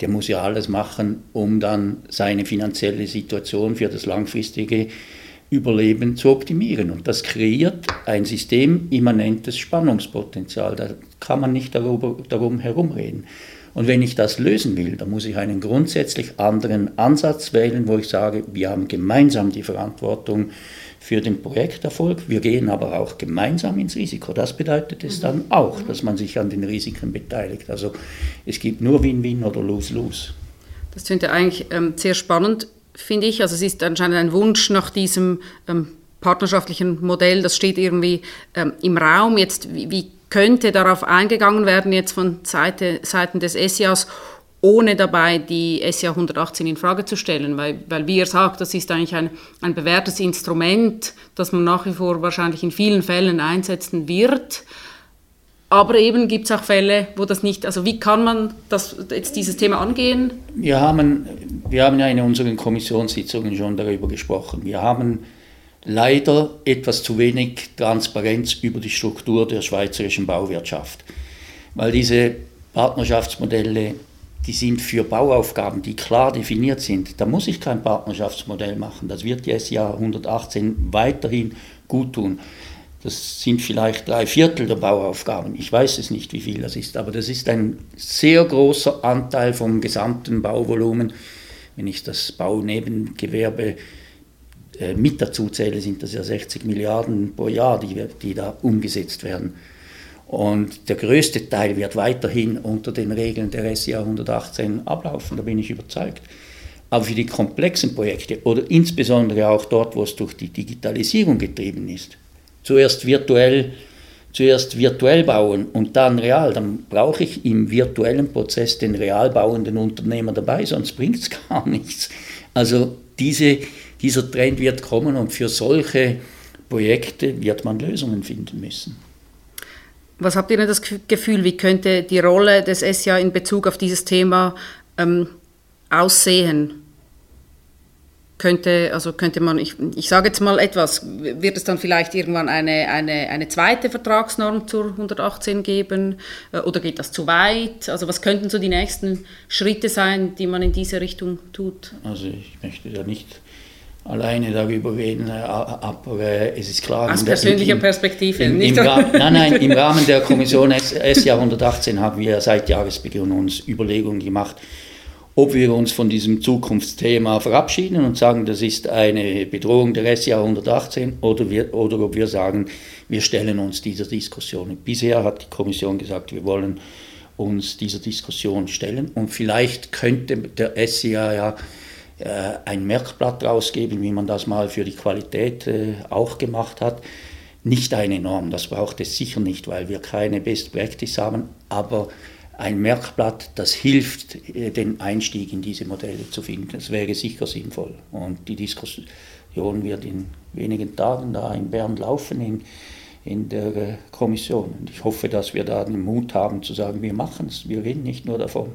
der muss ja alles machen, um dann seine finanzielle Situation für das langfristige Überleben zu optimieren. Und das kreiert ein systemimmanentes Spannungspotenzial. Da kann man nicht darüber, darum herumreden. Und wenn ich das lösen will, dann muss ich einen grundsätzlich anderen Ansatz wählen, wo ich sage, wir haben gemeinsam die Verantwortung für den Projekterfolg, wir gehen aber auch gemeinsam ins Risiko. Das bedeutet es dann auch, dass man sich an den Risiken beteiligt. Also es gibt nur Win-Win oder Lose-Lose. Das klingt ja eigentlich ähm, sehr spannend finde ich. Also es ist anscheinend ein Wunsch nach diesem ähm, partnerschaftlichen Modell, das steht irgendwie ähm, im Raum. Jetzt, wie, wie, könnte darauf eingegangen werden jetzt von Seite, Seiten des SIAs, ohne dabei die SIA 118 in Frage zu stellen, weil, weil wie ihr sagt, das ist eigentlich ein, ein bewährtes Instrument, das man nach wie vor wahrscheinlich in vielen Fällen einsetzen wird. Aber eben gibt es auch Fälle, wo das nicht, also wie kann man das, jetzt dieses Thema angehen? Wir haben, wir haben ja in unseren Kommissionssitzungen schon darüber gesprochen. Wir haben leider etwas zu wenig Transparenz über die Struktur der schweizerischen Bauwirtschaft. Weil diese Partnerschaftsmodelle, die sind für Bauaufgaben, die klar definiert sind. Da muss ich kein Partnerschaftsmodell machen. Das wird die SJA 118 weiterhin gut tun. Das sind vielleicht drei Viertel der Bauaufgaben. Ich weiß es nicht, wie viel das ist, aber das ist ein sehr großer Anteil vom gesamten Bauvolumen. Wenn ich das Baunebengewerbe äh, mit dazu zähle, sind das ja 60 Milliarden pro Jahr, die, die da umgesetzt werden. Und der größte Teil wird weiterhin unter den Regeln der SIA 118 ablaufen, da bin ich überzeugt. Aber für die komplexen Projekte oder insbesondere auch dort, wo es durch die Digitalisierung getrieben ist, zuerst virtuell, zuerst virtuell bauen und dann real, dann brauche ich im virtuellen Prozess den real bauenden Unternehmer dabei, sonst bringt es gar nichts. Also diese, dieser Trend wird kommen und für solche Projekte wird man Lösungen finden müssen. Was habt ihr denn das Gefühl, wie könnte die Rolle des SIA in Bezug auf dieses Thema ähm, aussehen? Könnte, also könnte man, ich, ich sage jetzt mal etwas, wird es dann vielleicht irgendwann eine, eine, eine zweite Vertragsnorm zur 118 geben äh, oder geht das zu weit? Also was könnten so die nächsten Schritte sein, die man in diese Richtung tut? Also ich möchte ja nicht alleine darüber reden, aber es ist klar. Aus persönlicher im, Perspektive, im, nicht? Im nein, nein, im Rahmen der Kommission SJA 118 haben wir seit Jahresbeginn uns Überlegungen gemacht, ob wir uns von diesem Zukunftsthema verabschieden und sagen, das ist eine Bedrohung der SJA 118 oder, wir, oder ob wir sagen, wir stellen uns dieser Diskussion. Bisher hat die Kommission gesagt, wir wollen uns dieser Diskussion stellen und vielleicht könnte der SIA ja äh, ein Merkblatt rausgeben, wie man das mal für die Qualität äh, auch gemacht hat. Nicht eine Norm, das braucht es sicher nicht, weil wir keine Best Practice haben, aber ein Merkblatt, das hilft, äh, den Einstieg in diese Modelle zu finden. Das wäre sicher sinnvoll. Und die Diskussion wird in wenigen Tagen da in Bern laufen, in, in der Kommission. Und ich hoffe, dass wir da den Mut haben zu sagen, wir machen es, wir reden nicht nur davon.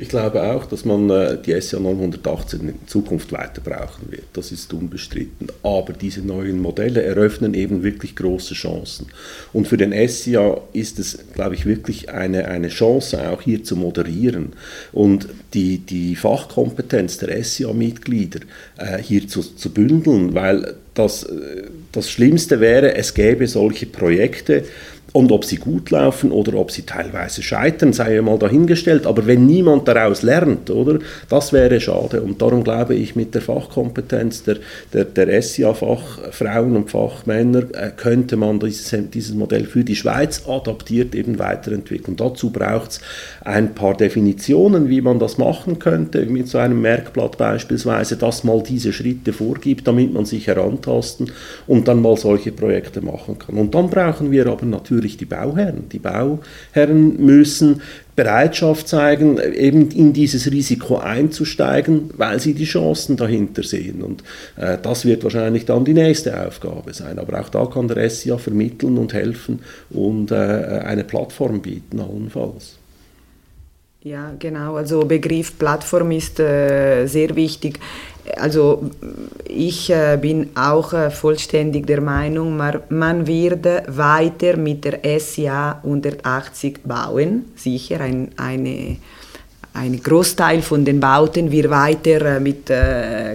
Ich glaube auch, dass man äh, die SCA 918 in Zukunft weiter brauchen wird. Das ist unbestritten. Aber diese neuen Modelle eröffnen eben wirklich große Chancen. Und für den SCA ist es, glaube ich, wirklich eine, eine Chance, auch hier zu moderieren und die, die Fachkompetenz der SCA-Mitglieder äh, hier zu, zu bündeln, weil das, äh, das Schlimmste wäre, es gäbe solche Projekte, und ob sie gut laufen oder ob sie teilweise scheitern, sei ja mal dahingestellt. Aber wenn niemand daraus lernt, oder, das wäre schade. Und darum glaube ich, mit der Fachkompetenz der, der, der SIA-Fachfrauen und Fachmänner äh, könnte man dieses, dieses Modell für die Schweiz adaptiert eben weiterentwickeln. Dazu braucht es ein paar Definitionen, wie man das machen könnte, mit so einem Merkblatt beispielsweise, das mal diese Schritte vorgibt, damit man sich herantasten und dann mal solche Projekte machen kann. Und dann brauchen wir aber natürlich natürlich die Bauherren. Die Bauherren müssen Bereitschaft zeigen, eben in dieses Risiko einzusteigen, weil sie die Chancen dahinter sehen. Und äh, das wird wahrscheinlich dann die nächste Aufgabe sein. Aber auch da kann der SIA vermitteln und helfen und äh, eine Plattform bieten, allenfalls. Ja, genau. Also Begriff Plattform ist äh, sehr wichtig. Also ich äh, bin auch äh, vollständig der Meinung, man, wird weiter mit der SIA 180 bauen. Sicher, ein, eine, ein Großteil von den Bauten wird weiter äh, mit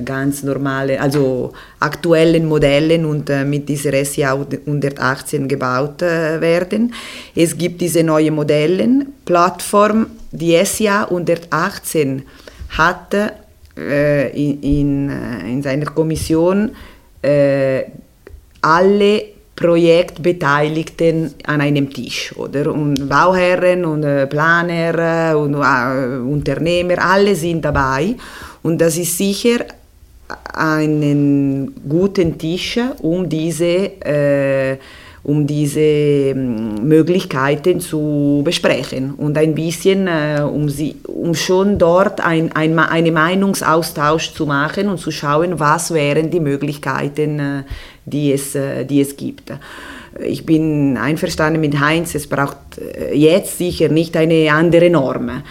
ganz normalen, also aktuellen Modellen und mit dieser SIA 118 gebaut werden. Es gibt diese neuen Modelle, Plattform die SIA 118 hat äh, in, in, äh, in, seiner Kommission äh, alle Projektbeteiligten an einem Tisch, oder? Und Bauherren und äh, Planer und äh, Unternehmer, alle sind dabei. Und das ist sicher einen guten Tisch, um diese äh, um diese ähm, Möglichkeiten zu besprechen. Und ein bisschen, äh, um, sie, um schon dort ein, ein, einen Meinungsaustausch zu machen und zu schauen, was wären die Möglichkeiten, äh, die, es, äh, die es gibt. Ich bin einverstanden mit Heinz, es braucht jetzt sicher nicht eine andere Norm.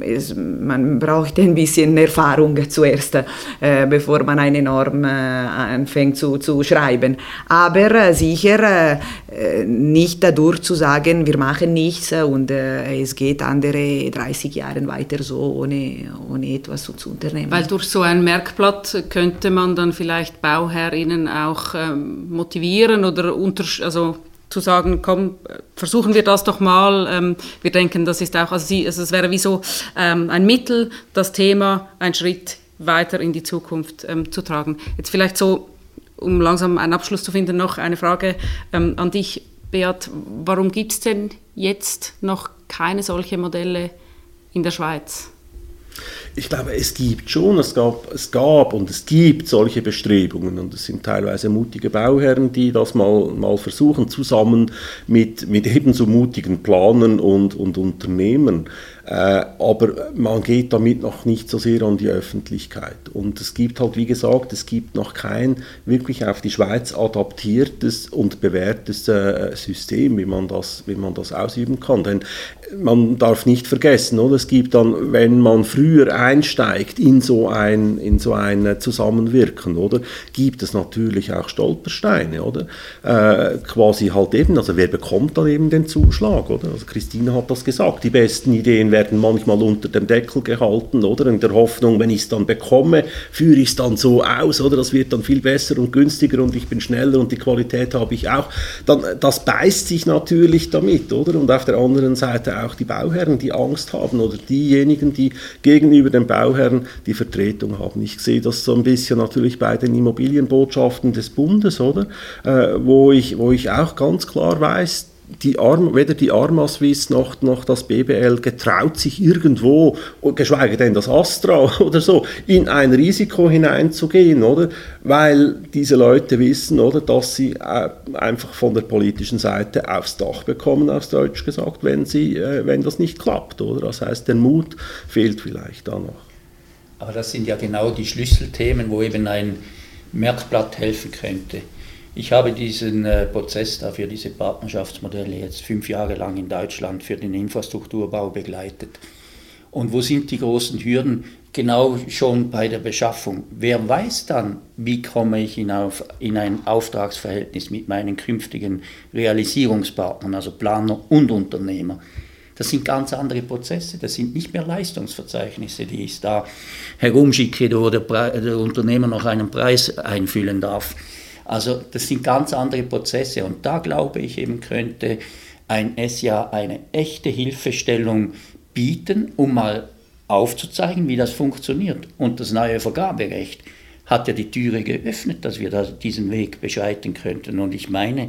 Es, man braucht ein bisschen Erfahrung zuerst, äh, bevor man eine Norm äh, anfängt zu, zu schreiben. Aber äh, sicher äh, nicht dadurch zu sagen, wir machen nichts und äh, es geht andere 30 Jahre weiter so, ohne, ohne etwas zu, zu unternehmen. Weil durch so ein Merkblatt könnte man dann vielleicht BauherrInnen auch ähm, motivieren oder unter, also zu sagen, komm, versuchen wir das doch mal. Ähm, wir denken, das ist auch, also, sie, also es wäre wie so ähm, ein Mittel, das Thema einen Schritt weiter in die Zukunft ähm, zu tragen. Jetzt vielleicht so, um langsam einen Abschluss zu finden, noch eine Frage ähm, an dich, Beat. Warum gibt es denn jetzt noch keine solche Modelle in der Schweiz? Ich glaube, es gibt schon, es gab, es gab und es gibt solche Bestrebungen und es sind teilweise mutige Bauherren, die das mal, mal versuchen, zusammen mit, mit ebenso mutigen Planern und, und Unternehmen. Äh, aber man geht damit noch nicht so sehr an die Öffentlichkeit. Und es gibt halt, wie gesagt, es gibt noch kein wirklich auf die Schweiz adaptiertes und bewährtes äh, System, wie man, das, wie man das ausüben kann. Denn man darf nicht vergessen, oder? es gibt dann, wenn man früher einsteigt in so ein, in so ein Zusammenwirken, oder, gibt es natürlich auch Stolpersteine, oder? Äh, quasi halt eben, also wer bekommt dann eben den Zuschlag, oder? Also Christine hat das gesagt, die besten Ideen werden manchmal unter dem Deckel gehalten, oder? In der Hoffnung, wenn ich es dann bekomme, führe ich es dann so aus, oder? Das wird dann viel besser und günstiger und ich bin schneller und die Qualität habe ich auch. Dann, das beißt sich natürlich damit, oder? Und auf der anderen Seite auch die Bauherren, die Angst haben oder diejenigen, die gegenüber den Bauherren die Vertretung haben. Ich sehe das so ein bisschen natürlich bei den Immobilienbotschaften des Bundes, oder? Äh, wo, ich, wo ich auch ganz klar weiß, die Arm, weder die Arma Swiss noch, noch das BBL getraut sich irgendwo, geschweige denn das Astra oder so, in ein Risiko hineinzugehen, oder? Weil diese Leute wissen, oder, dass sie äh, einfach von der politischen Seite aufs Dach bekommen, aus Deutsch gesagt, wenn, sie, äh, wenn das nicht klappt, oder? Das heißt, der Mut fehlt vielleicht da noch. Aber das sind ja genau die Schlüsselthemen, wo eben ein Merkblatt helfen könnte. Ich habe diesen äh, Prozess dafür, diese Partnerschaftsmodelle jetzt fünf Jahre lang in Deutschland für den Infrastrukturbau begleitet. Und wo sind die großen Hürden? Genau schon bei der Beschaffung. Wer weiß dann, wie komme ich in, auf, in ein Auftragsverhältnis mit meinen künftigen Realisierungspartnern, also Planer und Unternehmer? Das sind ganz andere Prozesse, das sind nicht mehr Leistungsverzeichnisse, die ich da herumschicke, wo der, der Unternehmer noch einen Preis einfüllen darf also das sind ganz andere Prozesse und da glaube ich eben könnte ein SJA eine echte Hilfestellung bieten, um mal aufzuzeigen, wie das funktioniert. Und das neue Vergaberecht hat ja die Türe geöffnet, dass wir da diesen Weg beschreiten könnten. Und ich meine,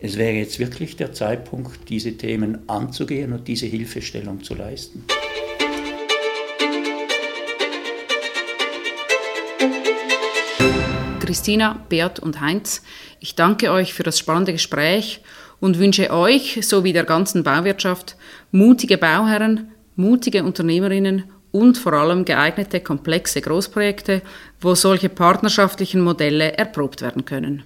es wäre jetzt wirklich der Zeitpunkt, diese Themen anzugehen und diese Hilfestellung zu leisten. Christina, Beat und Heinz. Ich danke euch für das spannende Gespräch und wünsche euch sowie der ganzen Bauwirtschaft mutige Bauherren, mutige Unternehmerinnen und vor allem geeignete komplexe Großprojekte, wo solche partnerschaftlichen Modelle erprobt werden können.